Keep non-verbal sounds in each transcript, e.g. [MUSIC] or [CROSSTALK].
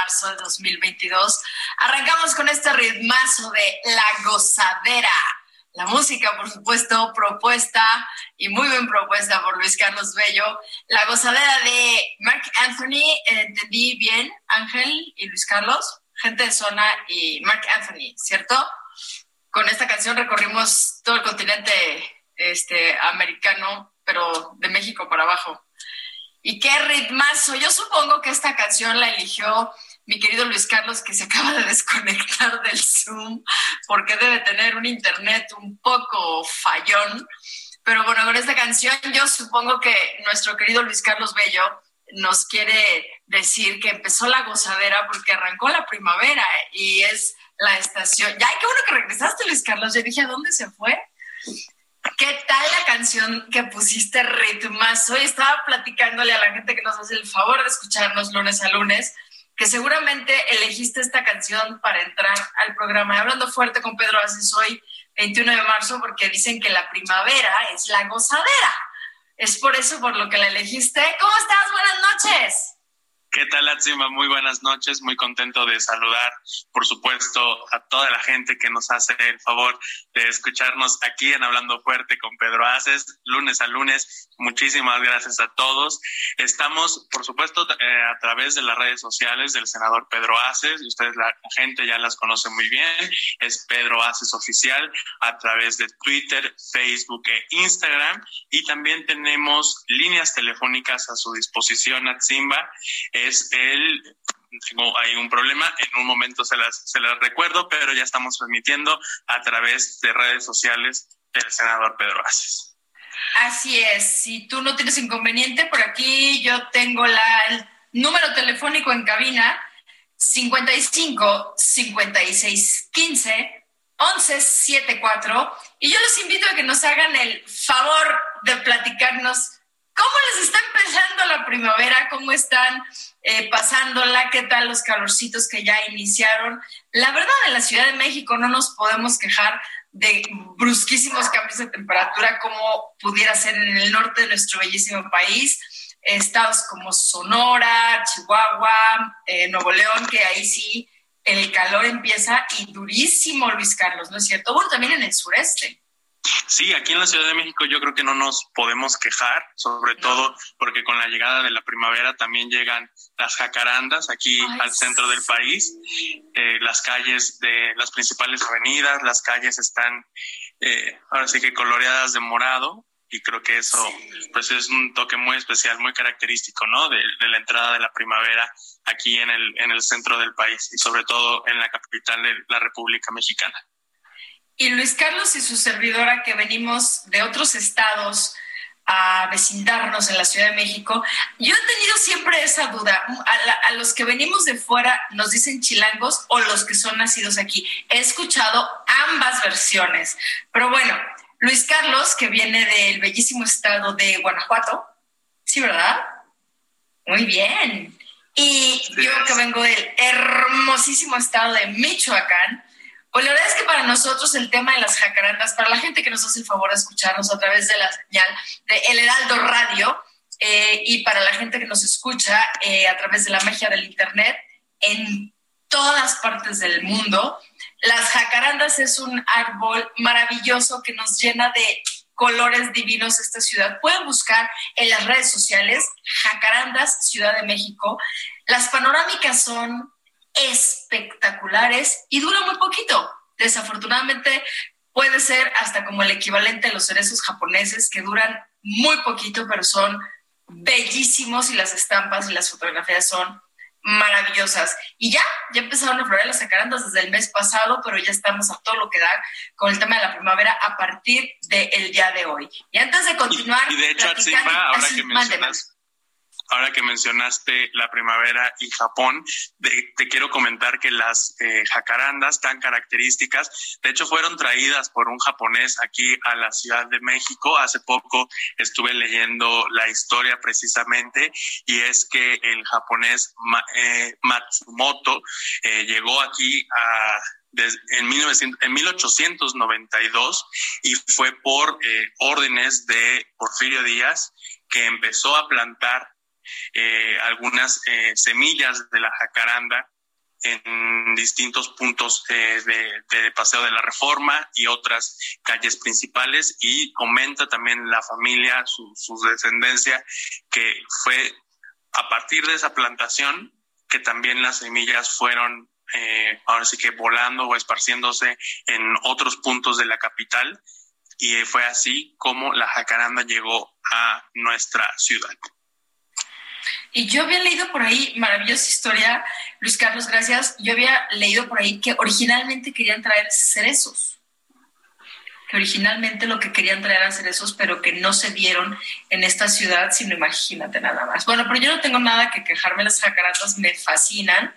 Marzo de 2022, arrancamos con este ritmazo de La Gozadera. La música, por supuesto, propuesta y muy bien propuesta por Luis Carlos Bello. La gozadera de Mark Anthony, entendí bien, Ángel y Luis Carlos, gente de zona y Mark Anthony, ¿cierto? con esta canción recorrimos todo el continente este, americano, pero de México para abajo. Y qué ritmazo. Yo supongo que esta canción la eligió mi querido Luis Carlos, que se [LAUGHS] acaba de desconectar del Zoom, porque debe tener un internet un poco fallón. Pero bueno, con esta canción yo supongo que nuestro querido Luis Carlos Bello nos quiere decir que empezó la gozadera porque arrancó la primavera y es la estación. Ya, qué bueno que regresaste, Luis Carlos. Yo dije, ¿a dónde se fue? ¿Qué tal la canción que pusiste ritmazo? Y estaba platicándole a la gente que nos hace el favor de escucharnos lunes a lunes, que seguramente elegiste esta canción para entrar al programa. Hablando fuerte con Pedro Aces hoy, 21 de marzo, porque dicen que la primavera es la gozadera. Es por eso por lo que la elegiste. ¿Cómo estás? Buenas noches. ¿Qué tal, Atsima? Muy buenas noches, muy contento de saludar, por supuesto, a toda la gente que nos hace el favor de escucharnos aquí en Hablando Fuerte con Pedro Aces, lunes a lunes. Muchísimas gracias a todos. Estamos, por supuesto, eh, a través de las redes sociales del senador Pedro Aces, ustedes, la, gente ya las conoce muy bien, es Pedro Aces Oficial, a través de Twitter, Facebook e Instagram, y también tenemos líneas telefónicas a su disposición, Atzimba es el ahí un problema, en un momento se las, se las recuerdo, pero ya estamos transmitiendo a través de redes sociales del senador Pedro Aces. Así es, si tú no tienes inconveniente, por aquí yo tengo la, el número telefónico en cabina 55 56 15 11 74 y yo los invito a que nos hagan el favor de platicarnos cómo les está empezando la primavera, cómo están eh, pasándola, qué tal los calorcitos que ya iniciaron. La verdad, en la Ciudad de México no nos podemos quejar de brusquísimos cambios de temperatura como pudiera ser en el norte de nuestro bellísimo país. Estados como Sonora, Chihuahua, eh, Nuevo León, que ahí sí el calor empieza y durísimo, Luis Carlos, ¿no es cierto? Bueno, también en el sureste. Sí, aquí en la Ciudad de México yo creo que no nos podemos quejar, sobre no. todo porque con la llegada de la primavera también llegan las jacarandas aquí Ay, al centro del país. Eh, las calles de las principales avenidas, las calles están eh, ahora sí que coloreadas de morado y creo que eso sí. pues es un toque muy especial, muy característico, ¿no? De, de, la entrada de la primavera aquí en el, en el centro del país y sobre todo en la capital de la República Mexicana. Y Luis Carlos y su servidora que venimos de otros estados a vecindarnos en la Ciudad de México, yo he tenido siempre esa duda. A, la, a, los que venimos de fuera nos dicen chilangos o los que son nacidos aquí. He escuchado ambas versiones. Pero bueno, Luis Carlos, que viene del bellísimo estado de Guanajuato, ¿sí, verdad? Muy bien. Y yo que vengo del hermosísimo estado de Michoacán, pues la verdad es que para nosotros el tema de las jacarandas, para la gente que nos hace el favor de escucharnos a través de la señal de El Heraldo Radio eh, y para la gente que nos escucha eh, a través de la magia del Internet en todas partes del mundo, las jacarandas es un árbol maravilloso que nos llena de colores divinos esta ciudad. Pueden buscar en las redes sociales Jacarandas Ciudad de México. Las panorámicas son espectaculares y dura muy poquito. Desafortunadamente puede ser hasta como el equivalente a los cerezos japoneses que duran muy poquito, pero son bellísimos y las estampas y las fotografías son maravillosas. Y ya, ya empezaron a florear las jacarandas desde el mes pasado, pero ya estamos a todo lo que da con el tema de la primavera a partir del día de hoy. Y antes de continuar... Y, y de hecho, Atsima, ahora que mencionas ahora que mencionaste la primavera y Japón, de, te quiero comentar que las eh, jacarandas tan características, de hecho fueron traídas por un japonés aquí a la Ciudad de México. Hace poco estuve leyendo la historia precisamente y es que el japonés eh, Matsumoto eh, llegó aquí a en, 1900, en 1892 y fue por eh, órdenes de Porfirio Díaz que empezó a plantar eh, algunas eh, semillas de la jacaranda en distintos puntos eh, de, Paseo de la Reforma y otras calles principales y comenta también la familia, su, su descendencia, que fue a partir de esa plantación que también las semillas fueron eh, ahora sí que volando o esparciéndose en otros puntos de la capital y fue así como la jacaranda llegó a nuestra ciudad. Y yo había leído por ahí, maravillosa historia, Luis Carlos, gracias. Yo había leído por ahí que originalmente querían traer cerezos. Que originalmente lo que querían traer eran cerezos, pero que no se dieron en esta ciudad, sino imagínate nada más. Bueno, pero yo no tengo nada que quejarme, las jacarandas me fascinan.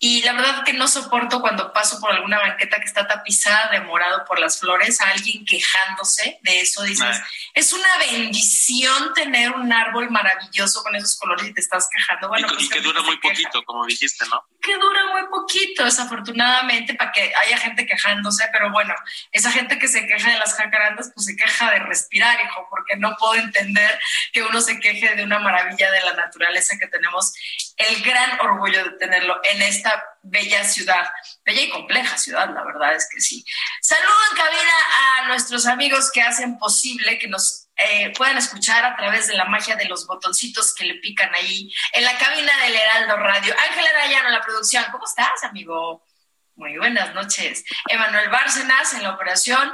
Y la verdad que no soporto cuando paso por alguna banqueta que está tapizada de morado por las flores, a alguien quejándose de eso. Dices, es una bendición tener un árbol maravilloso con esos colores y te estás quejando. Bueno, y, pues que dura muy poquito, como dijiste, ¿no? Que dura muy poquito, desafortunadamente, para que haya gente quejándose, pero bueno, esa gente que se queja de las jacarandas, pues se queja de respirar, hijo, porque no puedo entender que uno se queje de una maravilla de la naturaleza que tenemos el gran orgullo de tenerlo en esta bella ciudad, bella y compleja ciudad, la verdad es que sí. Saludo en cabina a nuestros amigos que hacen posible que nos eh, puedan escuchar a través de la magia de los botoncitos que le pican ahí en la cabina del Heraldo Radio. Ángela Arayano en la producción, ¿cómo estás, amigo? Muy buenas noches. Emanuel Bárcenas en la operación,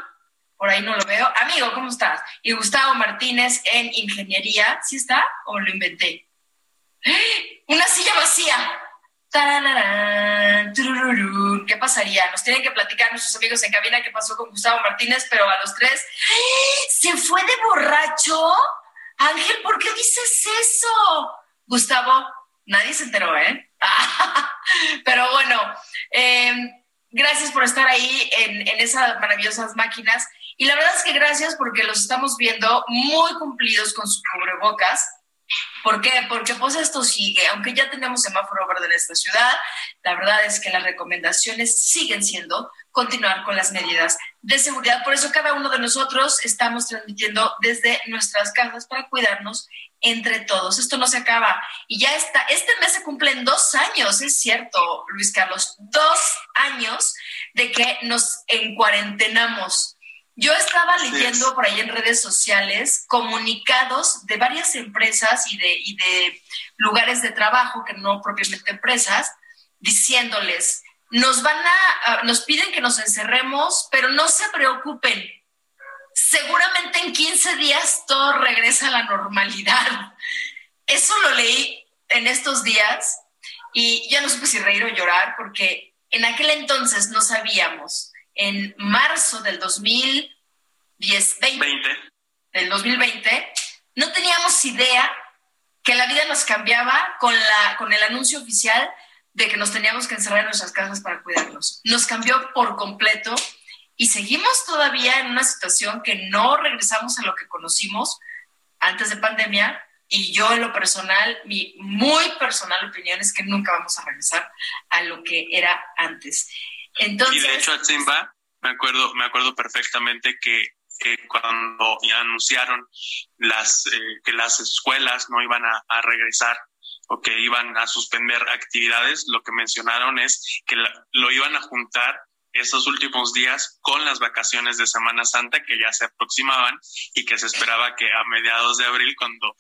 por ahí no lo veo. Amigo, ¿cómo estás? Y Gustavo Martínez en ingeniería, ¿sí está o lo inventé? Una silla vacía. ¿Qué pasaría? Nos tienen que platicar nuestros amigos en cabina qué pasó con Gustavo Martínez, pero a los tres, ¿se fue de borracho? Ángel, ¿por qué dices eso? Gustavo, nadie se enteró, ¿eh? [LAUGHS] pero bueno, em, gracias por estar ahí en, en esas maravillosas máquinas. Y la verdad es que gracias porque los estamos viendo muy cumplidos con sus cubrebocas ¿Por qué? Porque pues esto sigue, aunque ya tenemos semáforo verde en esta ciudad, la verdad es que las recomendaciones siguen siendo continuar con las medidas de seguridad. Por eso cada uno de nosotros estamos transmitiendo desde nuestras casas para cuidarnos entre todos. Esto no se acaba. Y ya está, este mes se cumplen dos años, es cierto, Luis Carlos, dos años de que nos encuarentenamos yo estaba leyendo por ahí en redes sociales comunicados de varias empresas y de, y de lugares de trabajo, que no propiamente empresas, diciéndoles, nos van a, nos piden que nos encerremos, pero no se preocupen. Seguramente en 15 días todo regresa a la normalidad. Eso lo leí en estos días y ya no supe si reír o llorar porque en aquel entonces no sabíamos en marzo del 2010, 20, del 2020, no teníamos idea que la vida nos cambiaba con, la, con el anuncio oficial de que nos teníamos que encerrar en nuestras casas para cuidarnos. Nos cambió por completo y seguimos todavía en una situación que no regresamos a lo que conocimos antes de pandemia. Y yo en lo personal, mi muy personal opinión es que nunca vamos a regresar a lo que era antes. Entonces, y de hecho, Atzimba, me acuerdo, me acuerdo perfectamente que, cuando anunciaron las, eh, que las escuelas no iban a, regresar o que iban a suspender actividades, lo que mencionaron es que lo iban a juntar esos últimos días con las vacaciones de Semana Santa que ya se aproximaban y que se esperaba que a mediados de abril, cuando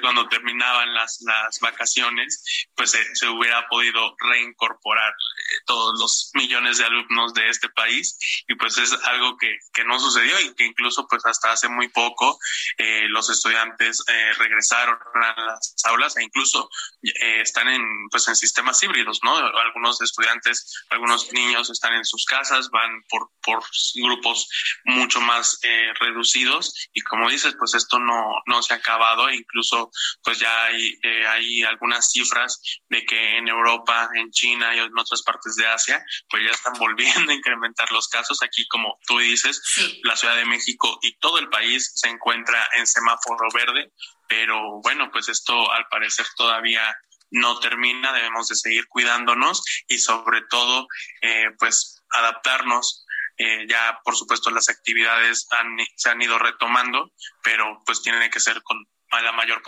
cuando terminaban las, las vacaciones, pues se, hubiera podido reincorporar eh, todos los millones de alumnos de este país y pues es algo que, que no sucedió y que incluso pues hasta hace muy poco eh, los estudiantes eh, regresaron a las aulas e incluso están en pues en sistemas híbridos, ¿no? Algunos estudiantes, algunos niños están en sus casas, van por, por grupos mucho más eh, reducidos. Y como dices, pues esto no, no se ha acabado. E incluso pues ya hay, eh, hay algunas cifras de que en Europa, en China y en otras partes de Asia, pues ya están [LAUGHS] volviendo a incrementar los casos. Aquí, como tú dices, la Ciudad de México y todo el país se encuentra en semáforo verde, pero bueno, pues esto al parecer todavía no termina, debemos de seguir cuidándonos y sobre todo, eh, pues adaptarnos. Eh, ya, por supuesto, las actividades se han ido retomando, pero pues tienen que ser con la mayor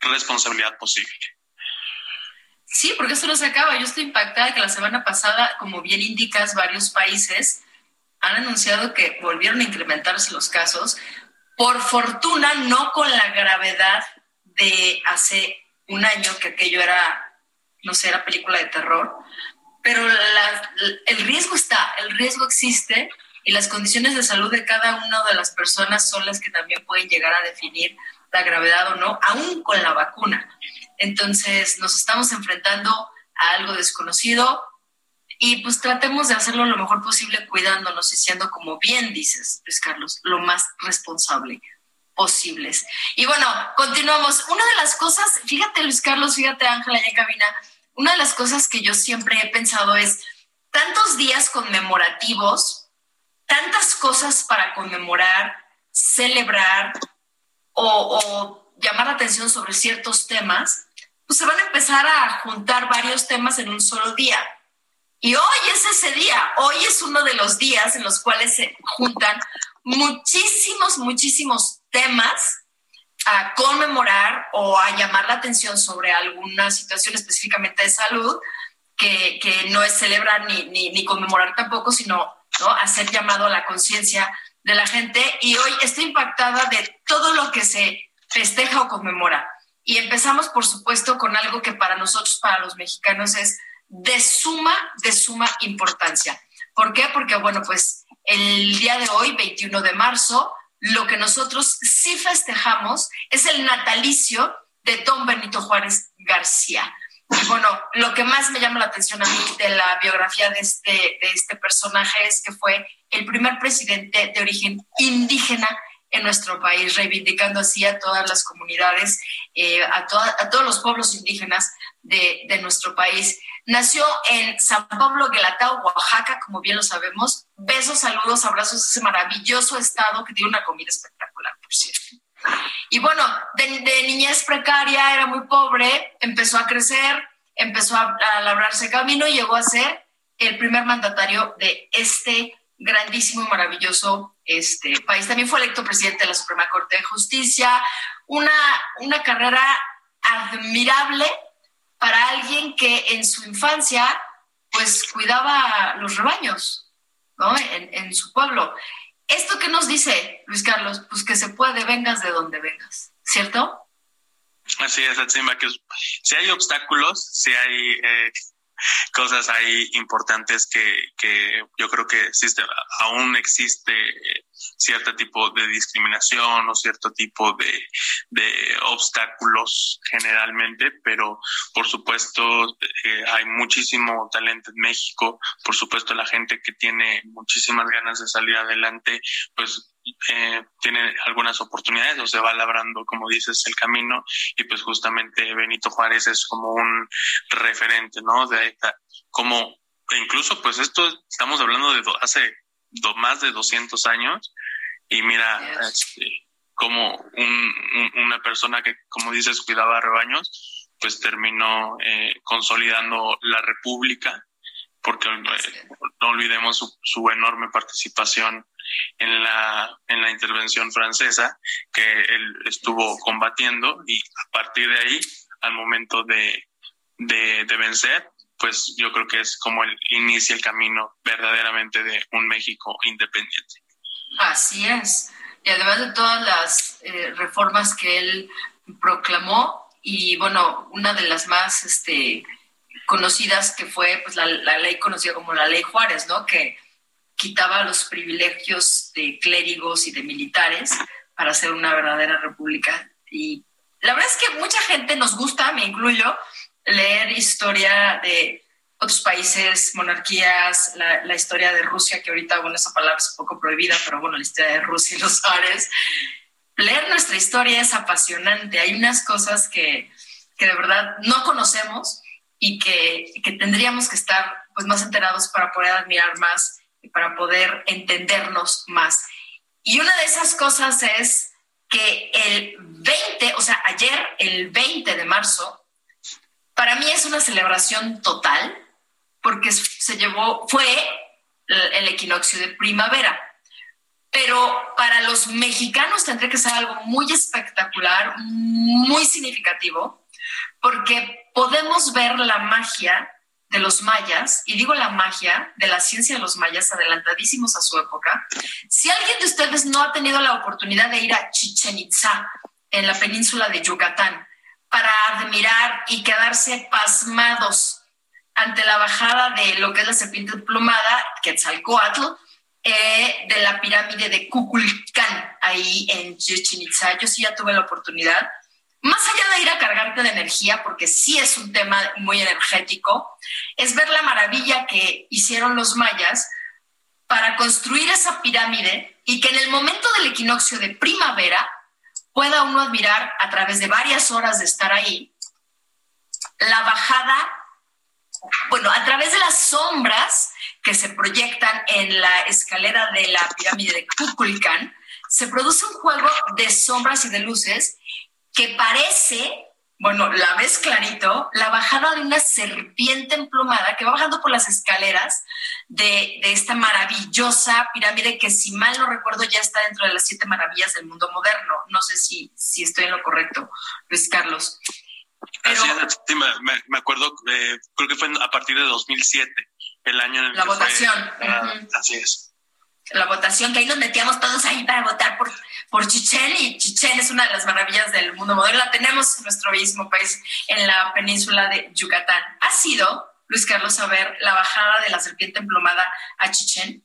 responsabilidad posible. Sí, porque esto no se acaba. Yo estoy impactada que la semana pasada, como bien indicas, varios países han anunciado que volvieron a incrementarse los casos. Por fortuna, no con la gravedad de hace un año, que aquello era, no sé, era película de terror, pero el riesgo está, el riesgo existe y las condiciones de salud de cada una de las personas son las que también pueden llegar a definir la gravedad o no, aún con la vacuna. Entonces nos estamos enfrentando a algo desconocido y pues tratemos de hacerlo lo mejor posible cuidándonos y siendo, como bien dices, Luis Carlos, lo más responsable posibles. Y bueno, continuamos. Una de las cosas, fíjate Luis Carlos, fíjate Ángela, ya en cabina, una de las cosas que yo siempre he pensado es tantos días conmemorativos, tantas cosas para conmemorar, celebrar o, llamar la atención sobre ciertos temas, pues se van a empezar a juntar varios temas en un solo día. Y hoy es ese día, hoy es uno de los días en los cuales se juntan muchísimos, muchísimos temas a conmemorar o a llamar la atención sobre alguna situación específicamente de salud, que, no es celebrar ni, ni, conmemorar tampoco, sino ¿no? hacer llamado a la conciencia de la gente. Y hoy estoy impactada de todo lo que se festeja o conmemora. Y empezamos, por supuesto, con algo que para nosotros, para los mexicanos, es de suma, de suma importancia. ¿Por qué? Porque, bueno, pues el día de hoy, 21 de marzo, lo que nosotros sí festejamos es el natalicio de Don Benito Juárez García. Y bueno, lo que más me llama la atención a mí de la biografía de este, este personaje es que fue el primer presidente de origen indígena en nuestro país, reivindicando así a todas las comunidades, eh, a, todos los pueblos indígenas de, nuestro país. Nació en San Pablo Guelatao, Oaxaca, como bien lo sabemos. Besos, saludos, abrazos a ese maravilloso estado que tiene una comida espectacular, por cierto. Y bueno, de, niñez precaria, era muy pobre, empezó a crecer, empezó a, labrarse camino y llegó a ser el primer mandatario de este grandísimo y maravilloso este, país. También fue electo presidente de la Suprema Corte de Justicia, una, una carrera admirable para alguien que en su infancia pues cuidaba los rebaños ¿no? en, su pueblo. ¿Esto qué nos dice, Luis Carlos? Pues que se puede, vengas de donde vengas, ¿cierto? Así es, encima que si hay obstáculos, si hay eh, cosas ahí importantes que, que yo creo que existe, aún existe cierto tipo de discriminación o cierto tipo de, de obstáculos generalmente, pero por supuesto eh, hay muchísimo talento en México, por supuesto la gente que tiene muchísimas ganas de salir adelante, pues eh, tiene algunas oportunidades o se va labrando, como dices, el camino y pues justamente Benito Juárez es como un referente, ¿no? De como incluso pues esto estamos hablando de hace más de 200 años y mira este, como un, una persona que como dices cuidaba rebaños pues terminó eh, consolidando la república porque eh, no olvidemos su, su, enorme participación en la, en la intervención francesa que él estuvo combatiendo y a partir de ahí, al momento de, de, vencer, pues yo creo que es como el inicia el camino verdaderamente de un México independiente. Así es. Y además de todas las eh, reformas que él proclamó, y bueno, una de las más este, conocidas que fue pues, la, la, ley conocida como la ley Juárez, ¿no? Que quitaba los privilegios de clérigos y de militares para hacer una verdadera república. Y la verdad es que mucha gente nos gusta, me incluyo, leer historia de otros países, monarquías, la, historia de Rusia, que ahorita, bueno, esa palabra es un poco prohibida, pero bueno, la historia de Rusia y los Ares. Leer nuestra historia es apasionante. Hay unas cosas que, que de verdad no conocemos y que, que, tendríamos que estar pues, más enterados para poder admirar más para poder entendernos más. Y una de esas cosas es que el 20, o sea, ayer, el 20 de marzo, para mí es una celebración total porque se llevó, fue el equinoccio de primavera. Pero para los mexicanos tendría que ser algo muy espectacular, muy significativo, porque podemos ver la magia de los mayas, y digo la magia de la ciencia de los mayas adelantadísimos a su época. Si alguien de ustedes no ha tenido la oportunidad de ir a Chichen Itza, en la península de Yucatán, para admirar y quedarse pasmados ante la bajada de lo que es la serpiente plumada, Quetzalcoatl, eh, de la pirámide de Kukulcán, ahí en Chichen Itza. Yo sí ya tuve la oportunidad. Más allá de ir a cargarte de energía, porque sí es un tema muy energético, es ver la maravilla que hicieron los mayas para construir esa pirámide y que en el momento del equinoccio de primavera pueda uno admirar a través de varias horas de estar ahí la bajada bueno, a través de las sombras que se proyectan en la escalera de la pirámide de Kukulkan, se produce un juego de sombras y de luces que parece, bueno, la ves clarito, la bajada de una serpiente emplumada que va bajando por las escaleras de, esta maravillosa pirámide que, si mal no recuerdo, ya está dentro de las siete maravillas del mundo moderno. No sé si, si estoy en lo correcto, Luis Carlos. Así es, sí, me, acuerdo, eh, creo que fue a partir de 2007, el año en el la votación. Así es. La votación, que ahí nos metíamos todos ahí para votar por, por Chichén, y Chichén es una de las maravillas del mundo moderno. La tenemos en nuestro bellísimo país, en la península de Yucatán. ¿Ha sido, Luis Carlos, a ver la bajada de la serpiente emplumada a Chichén?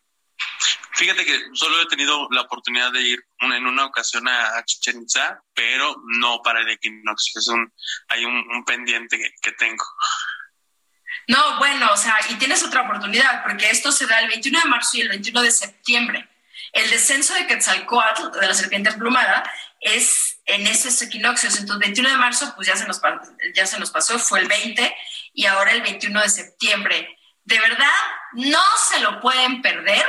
Fíjate que solo he tenido la oportunidad de ir en una ocasión a Chichen Itza, pero no para el equinoccio. Es un, hay un, pendiente que, tengo. No, bueno, o sea, y tienes otra oportunidad, porque esto se da el 21 de marzo y el 21 de septiembre. El descenso de Quetzalcoatl, de la serpiente emplumada, es en esos equinoccios. Entonces, el 21 de marzo, pues ya se, nos, ya se nos pasó, fue el 20, y ahora el 21 de septiembre. De verdad, no se lo pueden perder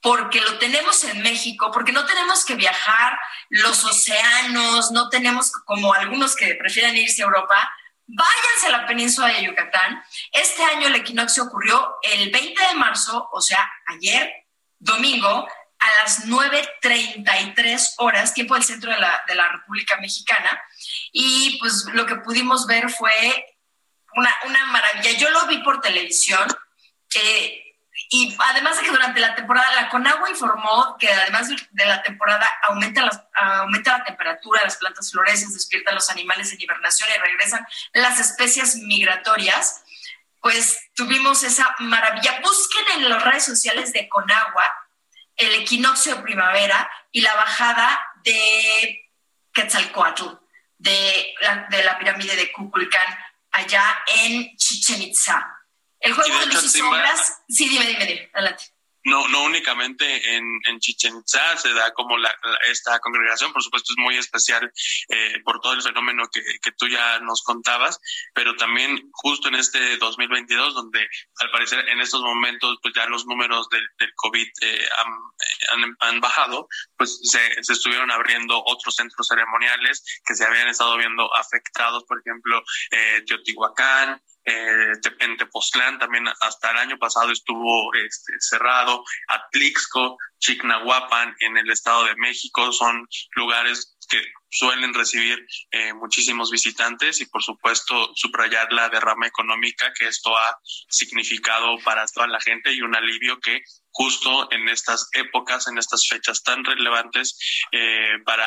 porque lo tenemos en México, porque no tenemos que viajar los océanos, no tenemos como algunos que prefieren irse a Europa, váyanse a la península de Yucatán. Este año el equinoccio ocurrió el 20 de marzo, o sea, ayer, domingo, a las 9.33 horas, tiempo del centro de la, de la República Mexicana. Y pues lo que pudimos ver fue una, una maravilla. Yo lo vi por televisión. Eh, y además de que durante la temporada, la Conagua informó que además de la temporada aumenta, aumenta la temperatura, las plantas florecen, despiertan los animales en hibernación y regresan las especies migratorias, pues tuvimos esa maravilla. Busquen en las redes sociales de Conagua el equinoccio de primavera y la bajada de Quetzalcoatl, de la, de la pirámide de Kukulcán, allá en Chichen Itza el juego de, y sombras. Sí, dime, dime, dime, adelante. No, no únicamente en, en Chichen Itza se da como la, esta congregación, por supuesto es muy especial eh, por todo el fenómeno que, que, tú ya nos contabas, pero también justo en este 2022, donde al parecer en estos momentos pues ya los números del, del COVID eh, han, han, bajado, pues se, se, estuvieron abriendo otros centros ceremoniales que se habían estado viendo afectados, por ejemplo, eh, Teotihuacán, eh, en Tepoztlán también hasta el año pasado estuvo este, cerrado, Atlixco, Chignahuapan en el Estado de México son lugares que suelen recibir eh, muchísimos visitantes y por supuesto subrayar la derrama económica que esto ha significado para toda la gente y un alivio que justo en estas épocas, en estas fechas tan relevantes eh, para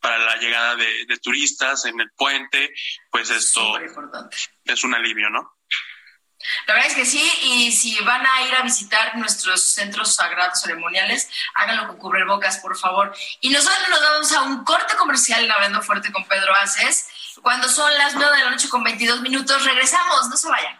para la llegada de, turistas en el puente, pues esto es un alivio, ¿no? La verdad es que sí, y si van a ir a visitar nuestros centros sagrados ceremoniales, háganlo con cubrebocas, por favor. Y nosotros nos vamos a un corte comercial en Hablando Fuerte con Pedro Aces. Cuando son las 9 de la noche con 22 minutos, regresamos, no se vayan.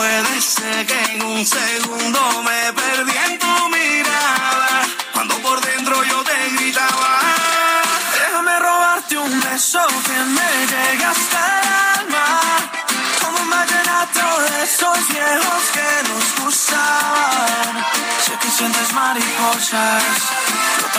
Puede ser que en un segundo me perdí en tu mirada. Cuando por dentro yo te gritaba. Déjame robarte un beso que me llegue hasta el alma de esos viejos que nos gustaban. Sé que sientes mariposas,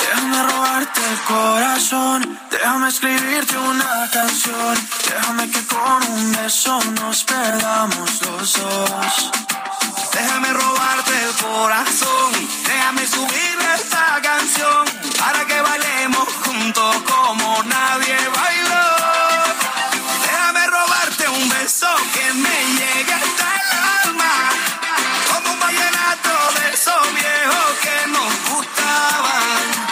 Déjame robarte el corazón, déjame escribirte una canción, déjame que con un beso nos perdamos los dos. Déjame robarte el corazón, déjame subir esta canción para que bailemos juntos como nadie bailó. Déjame robarte un beso que me llegue hasta el alma, como un esos viejos que nos gustaban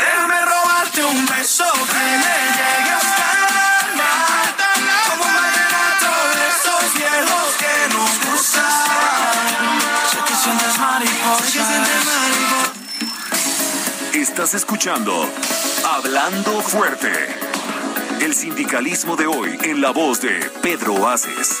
Déjame robarte un beso que me llegue hasta el alma, como un de esos viejos que nos gustan. Sé que sientes mariposas. Estás escuchando Hablando Fuerte. El sindicalismo de hoy en la voz de Pedro Aces.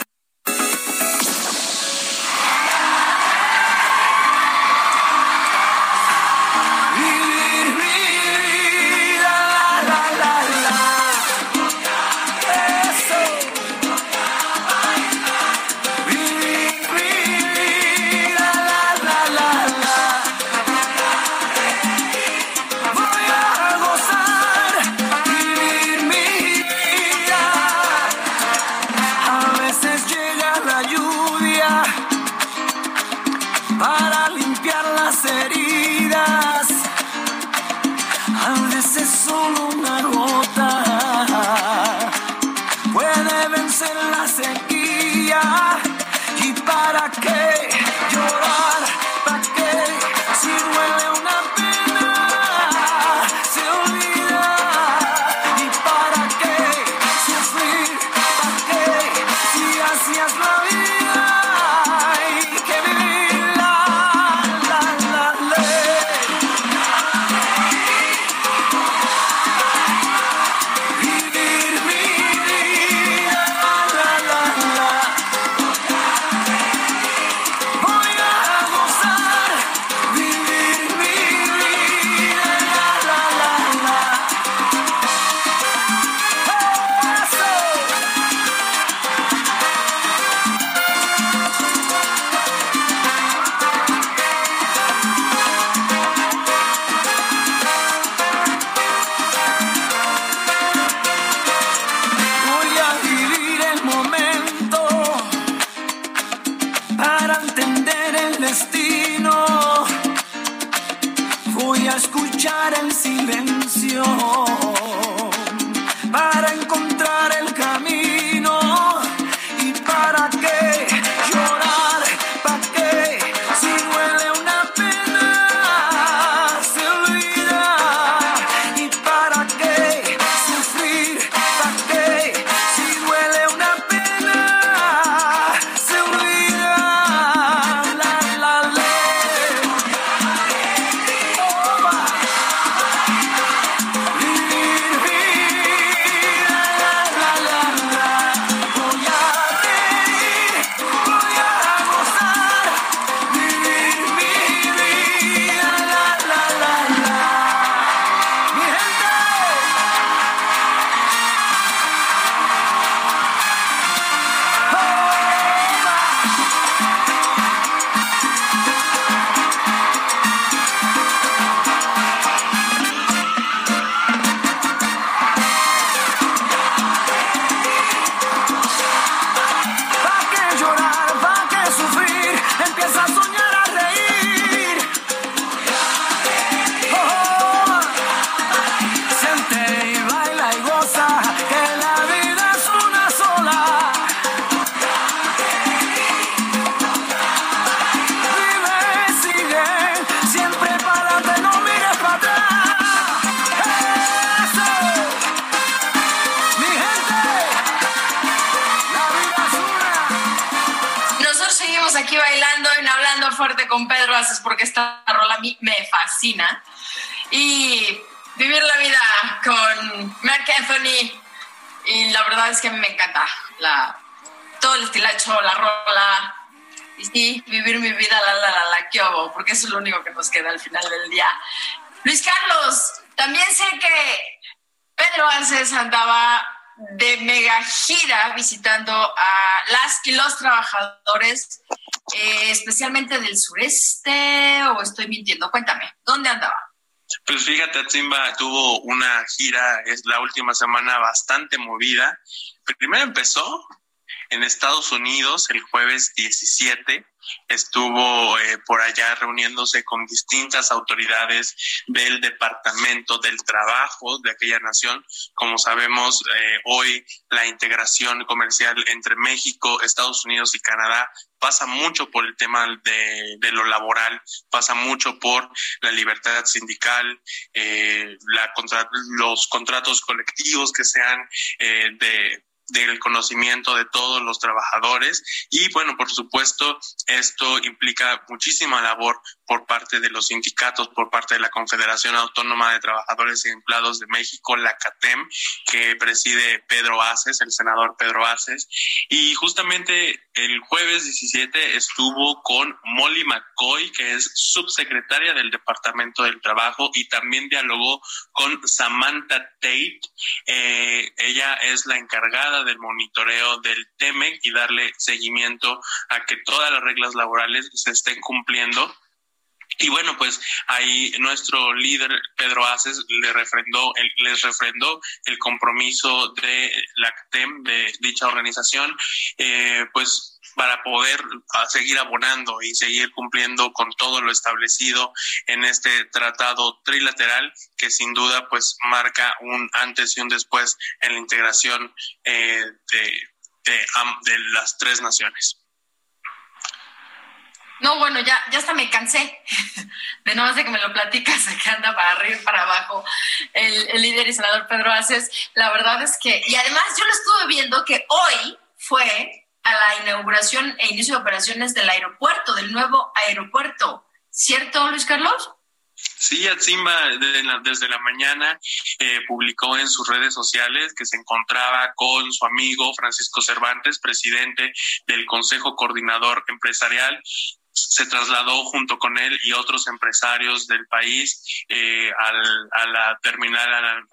Los trabajadores, eh, especialmente del sureste, o estoy mintiendo. Cuéntame, ¿dónde andaba? Pues fíjate, Atzimba tuvo una gira, es la última semana bastante movida. Primero empezó en Estados Unidos el jueves 17 estuvo eh, por allá reuniéndose con distintas autoridades del Departamento del Trabajo de aquella nación. Como sabemos, eh, hoy la integración comercial entre México, Estados Unidos y Canadá pasa mucho por el tema de, lo laboral, pasa mucho por la libertad sindical, eh, la los contratos colectivos que sean de del conocimiento de todos los trabajadores. Y bueno, por supuesto, esto implica muchísima labor por parte de los sindicatos, por parte de la Confederación Autónoma de Trabajadores y Empleados de México, la CATEM, que preside Pedro Aces, el senador Pedro Aces. Y justamente el jueves 17 estuvo con Molly McCoy, que es subsecretaria del Departamento del Trabajo, y también dialogó con Samantha Tate. Eh, ella es la encargada del monitoreo del TEMEC y darle seguimiento a que todas las reglas laborales se estén cumpliendo y bueno, pues ahí nuestro líder Pedro Aces le refrendó, el, les refrendó el compromiso de la CTEM, de dicha organización, eh, pues para poder seguir abonando y seguir cumpliendo con todo lo establecido en este tratado trilateral que sin duda pues marca un antes y un después en la integración eh, de, de las tres naciones. No, bueno, ya, ya hasta me cansé [LAUGHS] de no de que me lo platicas, [LAUGHS] que anda para arriba y para abajo el, líder y senador Pedro Aces. La verdad es que, y además yo lo estuve viendo que hoy fue a la inauguración e inicio de operaciones del aeropuerto, del nuevo aeropuerto. ¿Cierto, Luis Carlos? Sí, Atzimba desde la mañana eh, publicó en sus redes sociales que se encontraba con su amigo Francisco Cervantes, presidente del Consejo Coordinador Empresarial, se trasladó junto con él y otros empresarios del país eh, al, a la terminal, al,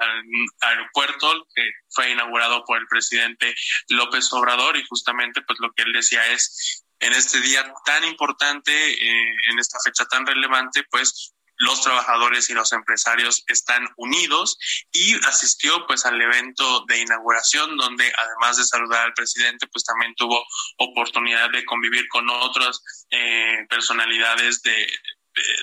aeropuerto que fue inaugurado por el presidente López Obrador y justamente pues lo que él decía es en este día tan importante, eh, en esta fecha tan relevante, pues los trabajadores y los empresarios están unidos y asistió pues al evento de inauguración donde además de saludar al presidente pues también tuvo oportunidad de convivir con otras eh, personalidades de,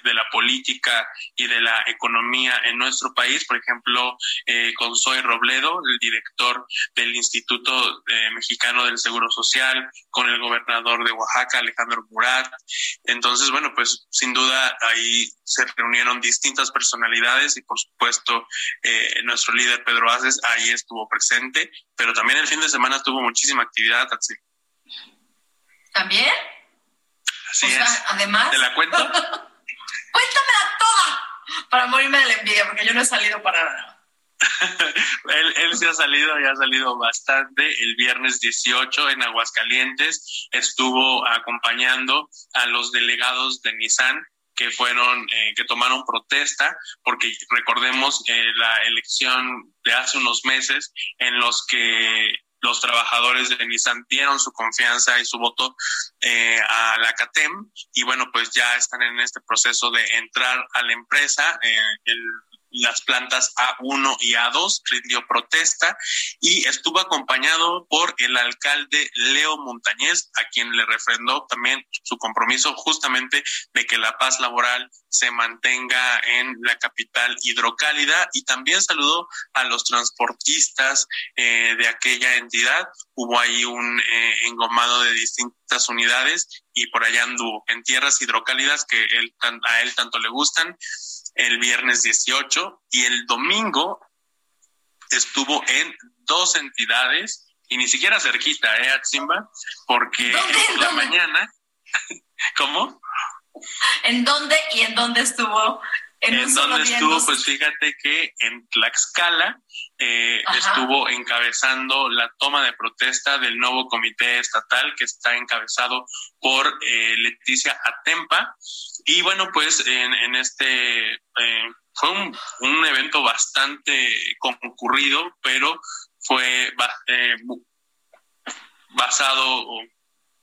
de, la política y de la economía en nuestro país, por ejemplo, eh, con Zoe Robledo, el director del Instituto eh, Mexicano del Seguro Social, con el gobernador de Oaxaca, Alejandro Murat. Entonces, bueno, pues sin duda ahí se reunieron distintas personalidades y por supuesto eh, nuestro líder Pedro Aces ahí estuvo presente, pero también el fin de semana tuvo muchísima actividad. ¿También? Así es. Además. ¿Te la cuento? [LAUGHS] Para morirme de la envidia, porque yo no he salido para nada. [LAUGHS] él, él se ha salido y ha salido bastante. El viernes 18 en Aguascalientes estuvo acompañando a los delegados de Nissan que fueron, eh, que tomaron protesta, porque recordemos eh, la elección de hace unos meses en los que los trabajadores de Nissan dieron su confianza y su voto eh, a la CATEM y bueno, pues ya están en este proceso de entrar a la empresa. Eh, el las plantas A1 y A2, rindió protesta y estuvo acompañado por el alcalde Leo Montañez, a quien le refrendó también su compromiso justamente de que la paz laboral se mantenga en la capital hidrocálida y también saludó a los transportistas eh, de aquella entidad. Hubo ahí un eh, engomado de distintas unidades y por allá anduvo en tierras hidrocálidas que él, a él tanto le gustan el viernes 18 y el domingo estuvo en dos entidades y ni siquiera cerquita, ¿eh, Simba? Porque por la mañana [LAUGHS] ¿Cómo? ¿En dónde y en dónde estuvo? ¿En, dónde estuvo? Pues fíjate que en Tlaxcala eh, estuvo encabezando la toma de protesta del nuevo comité estatal que está encabezado por eh, Leticia Atempa. Y bueno, pues en, este eh, fue un, un, evento bastante concurrido, pero fue basado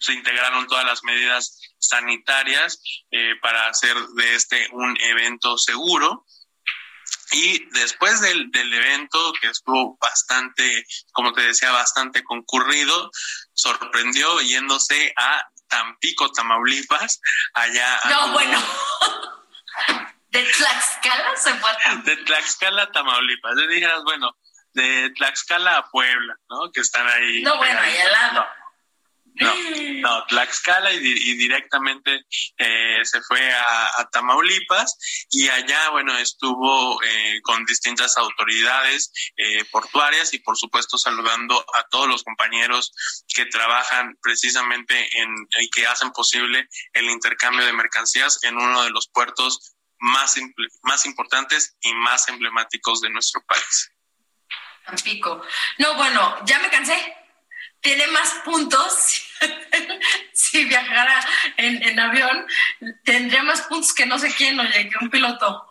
se integraron todas las medidas sanitarias eh, para hacer de este un evento seguro. Y después del, del, evento, que estuvo bastante, como te decía, bastante concurrido, sorprendió yéndose a Tampico, Tamaulipas, allá. No, bueno. ¿De Tlaxcala se fue a De Tlaxcala a Tamaulipas. Le dijeras, bueno, de Tlaxcala a Puebla, ¿no? Que están ahí. No, bueno, ahí al lado. No, no, Tlaxcala y, y directamente eh, se fue a, Tamaulipas y allá, bueno, estuvo eh, con distintas autoridades eh, portuarias y por supuesto saludando a todos los compañeros que trabajan precisamente en y que hacen posible el intercambio de mercancías en uno de los puertos más, más importantes y más emblemáticos de nuestro país. Tampico. No, bueno, ya me cansé tiene más puntos [LAUGHS] si viajara en, avión, tendría más puntos que no sé quién, oye, que un piloto.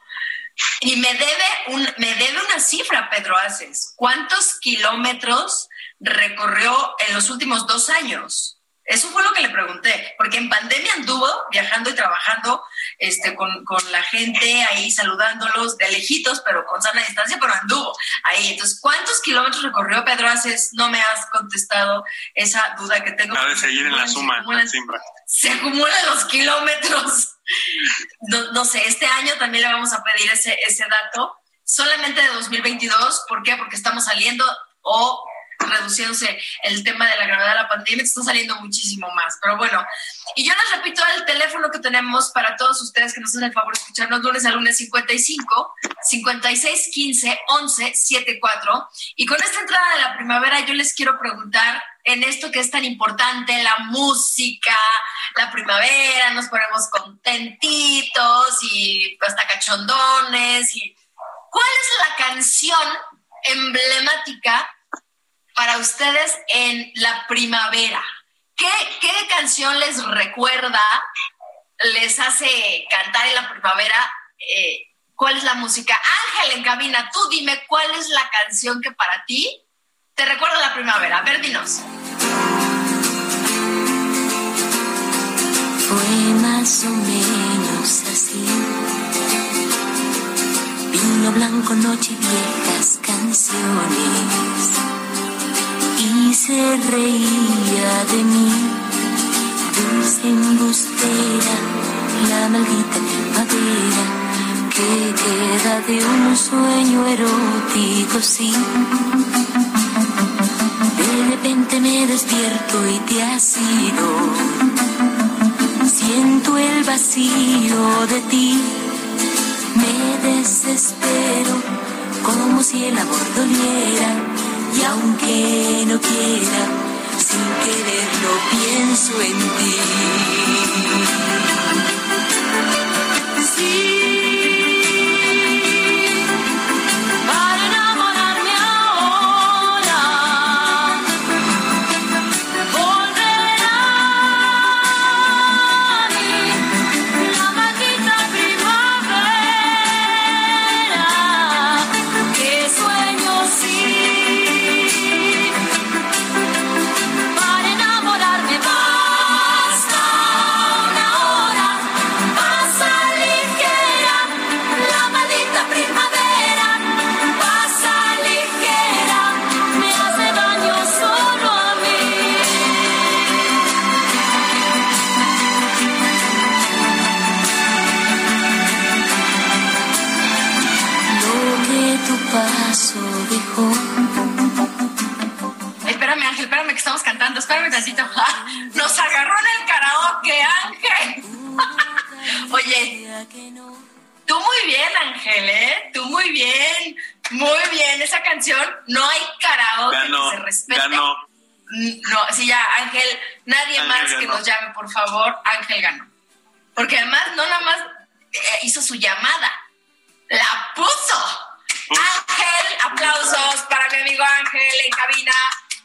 Y me debe, un, me debe una cifra, Pedro Aces. ¿Cuántos kilómetros recorrió en los últimos dos años? Eso fue lo que le pregunté, porque en pandemia anduvo viajando y trabajando este, con, la gente ahí saludándolos de lejitos, pero con sana distancia, pero anduvo ahí. Entonces, ¿cuántos kilómetros recorrió Pedro Aces? No me has contestado esa duda que tengo. Ha de seguir en la suma, se acumulan los kilómetros. No, no, sé, este año también le vamos a pedir ese, ese dato, solamente de 2022. ¿Por qué? Porque estamos saliendo o reduciéndose el tema de la gravedad de la pandemia, está saliendo muchísimo más. Pero bueno, y yo les repito el teléfono que tenemos para todos ustedes que nos hacen el favor de escucharnos lunes a lunes 55 56 15 11 74. Y con esta entrada de la primavera, yo les quiero preguntar en esto que es tan importante, la música, la primavera, nos ponemos contentitos y hasta cachondones. Y, ¿Cuál es la canción emblemática para ustedes en la primavera? ¿Qué, canción les recuerda, les hace cantar en la primavera? Eh, ¿Cuál es la música? Ángel en cabina, tú dime cuál es la canción que para ti te recuerda la primavera. A ver, dinos. Fue más o menos así. Vino blanco, noche, viejas canciones y se reía de mí. Dulce embustera, la maldita madera que queda de un sueño erótico, sí. De repente me despierto y te has ido. Siento el vacío de ti, me desespero como si el amor doliera y aunque no quiera, sin quererlo pienso en ti. Nos Ángel ganó. Porque además no nada más eh, hizo su llamada, la puso. Ángel, aplausos para mi amigo Ángel en cabina.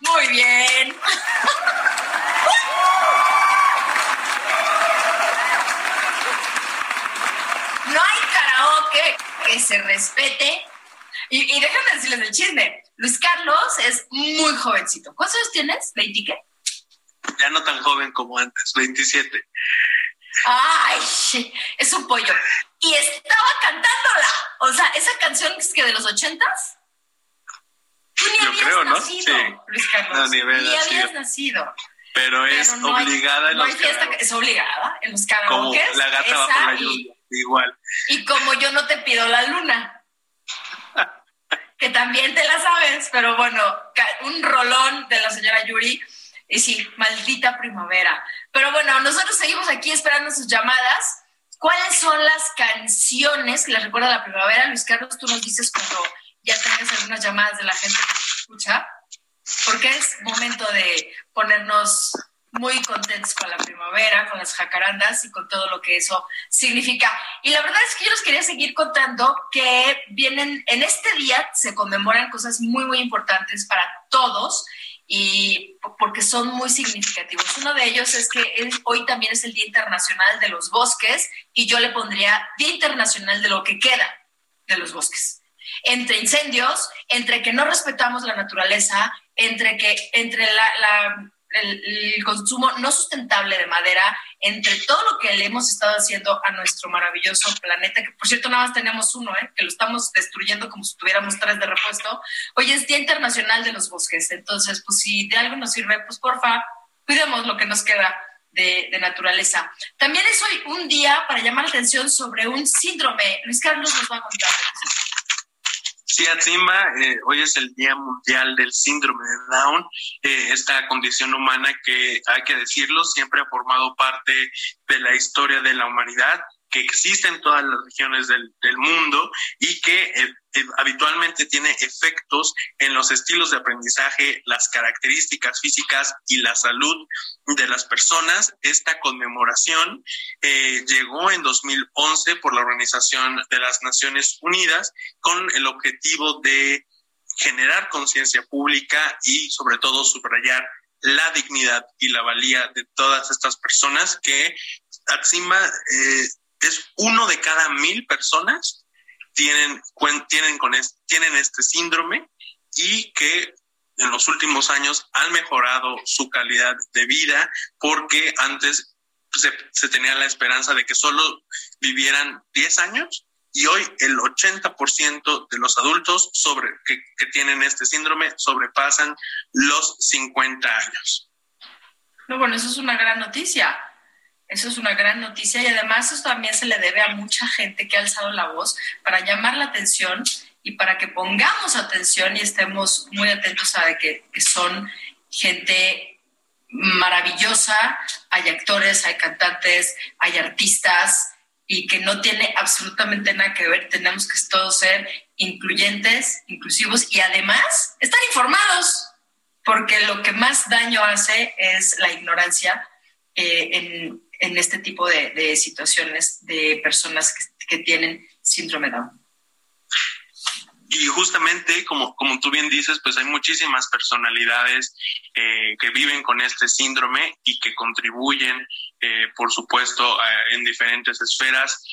Muy bien. [LAUGHS] No hay karaoke que se respete. Y, déjenme decirles el chisme. Luis Carlos es muy jovencito. ¿Cuántos años tienes? ¿20 qué? Ya no tan joven como antes, 27. Ay, es un pollo. Y estaba cantándola. O sea, esa canción es que de los ochentas. Tú ni Yo habías creo, ¿no? nacido, Sí. Luis Carlos. No, ni ni nacido. habías nacido. Pero es no hay- obligada en no los hay fiesta karaoke, es obligada en los Como karaokes. la gata bajo la y- lluvia. Igual. Y como yo no te pido la luna. [LAUGHS] que también te la sabes, pero bueno, un rolón de la señora Yuri. Sí, maldita primavera. Pero bueno, nosotros seguimos aquí esperando sus llamadas. ¿Cuáles son las canciones que les recuerda la primavera? Luis Carlos, tú nos dices cuando ya tengas algunas llamadas de la gente que nos escucha, porque es momento de ponernos muy contentos con la primavera, con las jacarandas y con todo lo que eso significa. Y la verdad es que yo les quería seguir contando que vienen, en este día se conmemoran cosas muy, muy importantes para todos y porque son muy significativos. Uno de ellos es que hoy también es el Día Internacional de los Bosques y yo le pondría Día Internacional de lo que queda de los bosques. Entre incendios, entre que no respetamos la naturaleza, entre que entre la, el consumo no sustentable de madera, entre todo lo que le hemos estado haciendo a nuestro maravilloso planeta, que por cierto nada más tenemos uno, ¿eh? que lo estamos destruyendo como si tuviéramos tres de repuesto. Hoy es Día Internacional de los Bosques, entonces pues si de algo nos sirve, pues porfa, cuidemos lo que nos queda de, de naturaleza. También es hoy un día para llamar la atención sobre un síndrome. Luis Carlos nos va a contar. Sí, Atzimba, eh, hoy es el Día Mundial del Síndrome de Down, eh, esta condición humana que, hay que decirlo, siempre ha formado parte de la historia de la humanidad, que existe en todas las regiones del, del mundo y que eh, eh, habitualmente tiene efectos en los estilos de aprendizaje, las características físicas y la salud de las personas. Esta conmemoración eh, llegó en 2011 por la Organización de las Naciones Unidas con el objetivo de generar conciencia pública y sobre todo subrayar la dignidad y la valía de todas estas personas que Atzimba eh, es uno de cada mil personas tienen, tienen, con es- tienen este síndrome y que en los últimos años han mejorado su calidad de vida porque antes se, se tenía la esperanza de que solo vivieran 10 años y hoy el 80% de los adultos sobre, que, que tienen este síndrome sobrepasan los 50 años. No, bueno, eso es una gran noticia. Eso es una gran noticia y además eso también se le debe a mucha gente que ha alzado la voz para llamar la atención y para que pongamos atención y estemos muy atentos a que son gente maravillosa, hay actores, hay cantantes, hay artistas y que no tiene absolutamente nada que ver. Tenemos que todos ser incluyentes, inclusivos y además estar informados, porque lo que más daño hace es la ignorancia eh, en, en este tipo de, de situaciones de personas que, que tienen síndrome Down. Y justamente, como, como tú bien dices, pues hay muchísimas personalidades eh, que viven con este síndrome y que contribuyen, eh, por supuesto, eh, en diferentes esferas.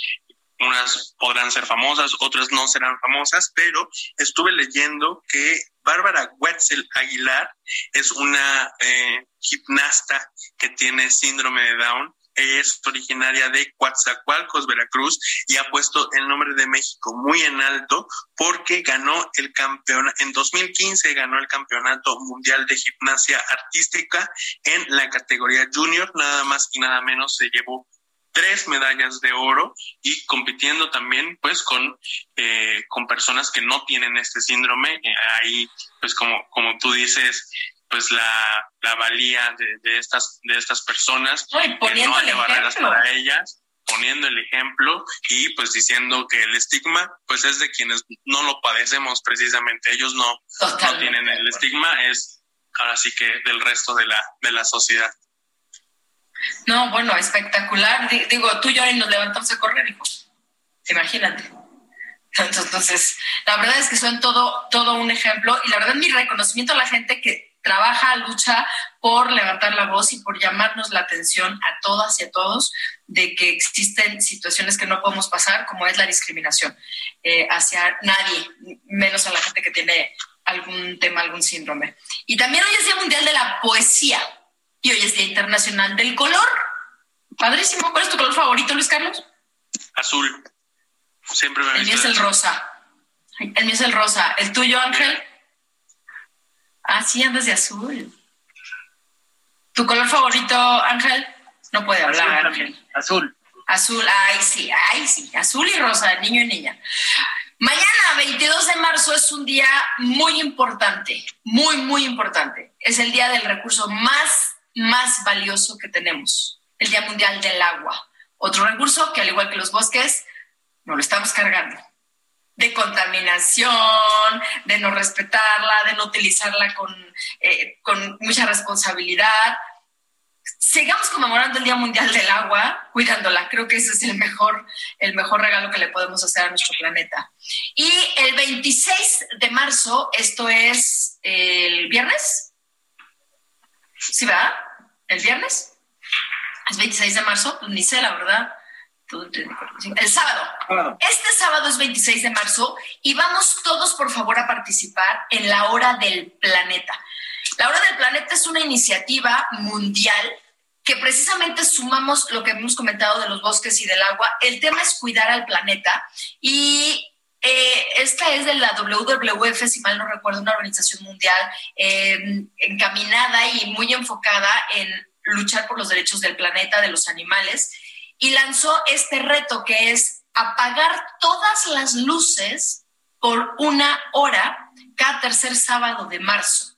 Unas podrán ser famosas, otras no serán famosas, pero estuve leyendo que Bárbara Wetzel Aguilar es una eh, gimnasta que tiene síndrome de Down es originaria de Coatzacoalcos, Veracruz, y ha puesto el nombre de México muy en alto porque ganó el campeonato, en 2015 ganó el campeonato mundial de gimnasia artística en la categoría junior, nada más y nada menos se llevó tres medallas de oro y compitiendo también pues con, eh, con personas que no tienen este síndrome. Eh, ahí pues como, como tú dices, pues la, la valía de, de, estas, de estas personas, que no hay barreras para ellas, poniendo el ejemplo y pues diciendo que el estigma pues es de quienes no lo padecemos precisamente, ellos no, no tienen el estigma, es ahora sí que del resto de la, de la sociedad. No, bueno, espectacular. Digo, tú y yo nos levantamos a correr, hijo. Imagínate. Entonces, la verdad es que son todo, todo un ejemplo y la verdad mi reconocimiento a la gente que trabaja, lucha por levantar la voz y por llamarnos la atención a todas y a todos de que existen situaciones que no podemos pasar, como es la discriminación eh, hacia nadie, menos a la gente que tiene algún tema, algún síndrome. Y también hoy es Día Mundial de la Poesía y hoy es Día Internacional del Color. Padrísimo. ¿Cuál es tu color favorito, Luis Carlos? Azul. Siempre me El mío es el rosa. El mío es el rosa. ¿El tuyo, Ángel? Ah, sí, andas de azul. ¿Tu color favorito, Ángel? No puede hablar, Ángel. Azul. Azul, ay, sí, ay, sí. Azul y rosa, niño y niña. Mañana, 22 de marzo, es un día muy importante, muy, muy importante. Es el día del recurso más, más valioso que tenemos, el Día Mundial del Agua. Otro recurso que, al igual que los bosques, no lo estamos cargando. De contaminación, de no respetarla, de no utilizarla con, eh, con mucha responsabilidad. Sigamos conmemorando el Día Mundial del Agua, cuidándola. Creo que ese es el mejor, el mejor regalo que le podemos hacer a nuestro planeta. Y el 26 de marzo, esto es el viernes. ¿Sí va? ¿El viernes? ¿Es 26 de marzo? Pues ni sé, la verdad. El sábado. Este sábado es 26 de marzo y vamos todos, por favor, a participar en la Hora del Planeta. La Hora del Planeta es una iniciativa mundial que precisamente sumamos lo que hemos comentado de los bosques y del agua. El tema es cuidar al planeta y eh, esta es de la WWF, si mal no recuerdo, una organización mundial eh, encaminada y muy enfocada en luchar por los derechos del planeta, de los animales y lanzó este reto que es apagar todas las luces por una hora cada tercer sábado de marzo.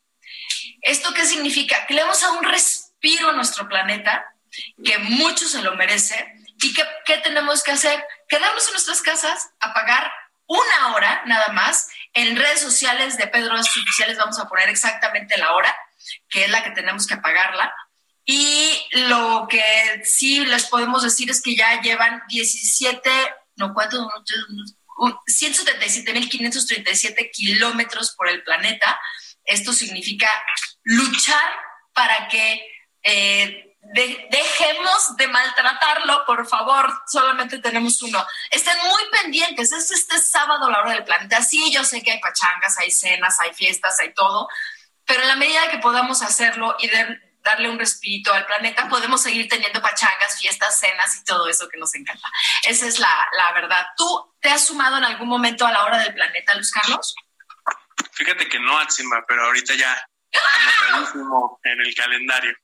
¿Esto qué significa? Que le vamos a un respiro a nuestro planeta, que mucho se lo merece, y que, ¿qué tenemos que hacer? Quedarnos en nuestras casas, apagar una hora nada más. En redes sociales de Pedro Oficiales vamos a poner exactamente la hora, que es la que tenemos que apagarla. Y lo que sí les podemos decir es que ya llevan 17, no, ¿cuánto? 177.537 kilómetros por el planeta. Esto significa luchar para que eh, dejemos de maltratarlo, por favor. Solamente tenemos uno. Estén muy pendientes. Es este sábado la hora del planeta. Sí, yo sé que hay pachangas, hay cenas, hay fiestas, hay todo. Pero en la medida que podamos hacerlo y de, darle un respiro al planeta, podemos seguir teniendo pachangas, fiestas, cenas y todo eso que nos encanta. Esa es la, la verdad. ¿Tú te has sumado en algún momento a la hora del planeta, Luis Carlos? Fíjate que no, Atsimba, pero ahorita ya anotadísimo en el calendario.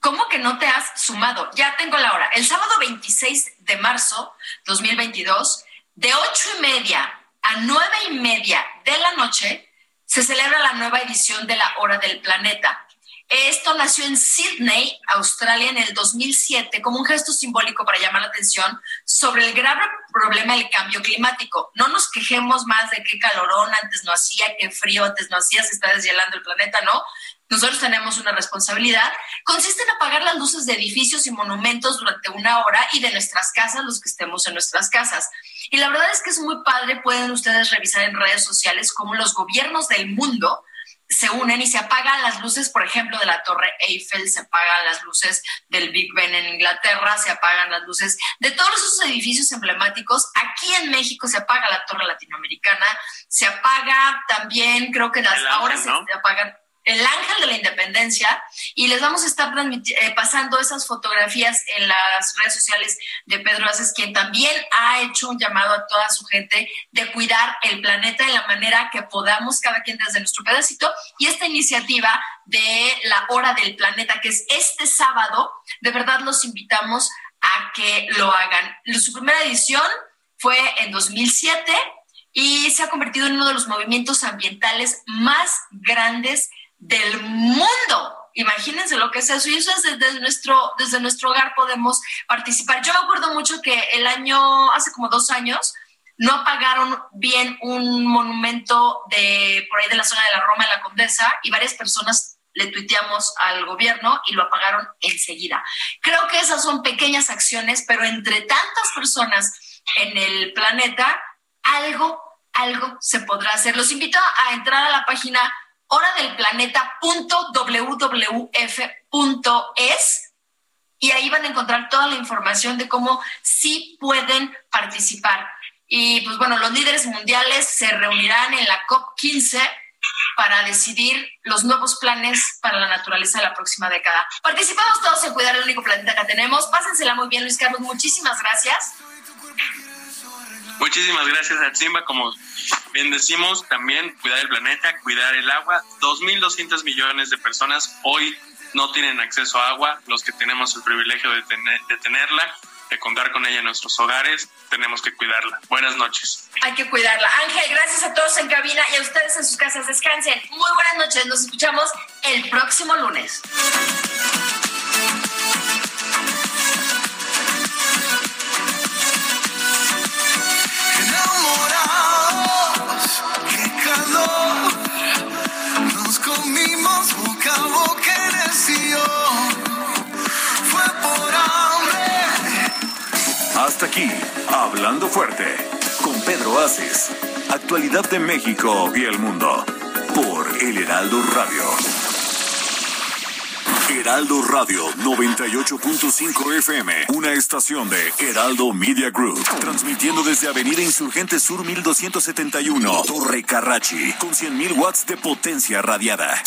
¿Cómo que no te has sumado? Ya tengo la hora. El sábado 26 de marzo 2022, de ocho y media a nueve y media de la noche, se celebra la nueva edición de la Hora del Planeta. Esto nació en Sydney, Australia, en el 2007, como un gesto simbólico para llamar la atención sobre el grave problema del cambio climático. No nos quejemos más de qué calorón antes no hacía, qué frío antes no hacía, se está deshielando el planeta, ¿no? Nosotros tenemos una responsabilidad. Consiste en apagar las luces de edificios y monumentos durante una hora y de nuestras casas, los que estemos en nuestras casas. Y la verdad es que es muy padre, pueden ustedes revisar en redes sociales cómo los gobiernos del mundo se unen y se apagan las luces, por ejemplo, de la Torre Eiffel, se apagan las luces del Big Ben en Inglaterra, se apagan las luces de todos esos edificios emblemáticos. Aquí en México se apaga la Torre Latinoamericana, se apaga también, creo que las ahora se apagan el ángel de la independencia y les vamos a estar eh, pasando esas fotografías en las redes sociales de Pedro Aces, quien también ha hecho un llamado a toda su gente de cuidar el planeta de la manera que podamos, cada quien desde nuestro pedacito. Y esta iniciativa de la hora del planeta, que es este sábado, de verdad los invitamos a que lo hagan. Su primera edición fue en 2007 y se ha convertido en uno de los movimientos ambientales más grandes del mundo. Imagínense lo que es eso. Y eso es desde nuestro, desde nuestro hogar podemos participar. Yo me acuerdo mucho que el año, hace como dos años, no apagaron bien un monumento de por ahí de la zona de la Roma, de la Condesa, y varias personas le tuiteamos al gobierno y lo apagaron enseguida. Creo que esas son pequeñas acciones, pero entre tantas personas en el planeta, algo, algo se podrá hacer. Los invito a entrar a la página horadelplaneta.wwf.es y ahí van a encontrar toda la información de cómo sí pueden participar. Y pues bueno, los líderes mundiales se reunirán en la COP15 para decidir los nuevos planes para la naturaleza de la próxima década. Participamos todos en cuidar el único planeta que tenemos. Pásensela muy bien, Luis Carlos. Muchísimas gracias. Muchísimas gracias a Simba. Como bien decimos, también cuidar el planeta, cuidar el agua. 2.200 millones de personas hoy no tienen acceso a agua. Los que tenemos el privilegio de, de tenerla de contar con ella en nuestros hogares, tenemos que cuidarla. Buenas noches. Hay que cuidarla. Ángel, gracias a todos en cabina y a ustedes en sus casas. Descansen. Muy buenas noches. Nos escuchamos el próximo lunes. Hasta aquí, Hablando Fuerte, con Pedro Aces. Actualidad de México y el mundo. Por El Heraldo Radio. Heraldo Radio 98.5 FM, una estación de Heraldo Media Group, transmitiendo desde Avenida Insurgente Sur 1271, Torre Carrachi, con 100.000 watts de potencia radiada.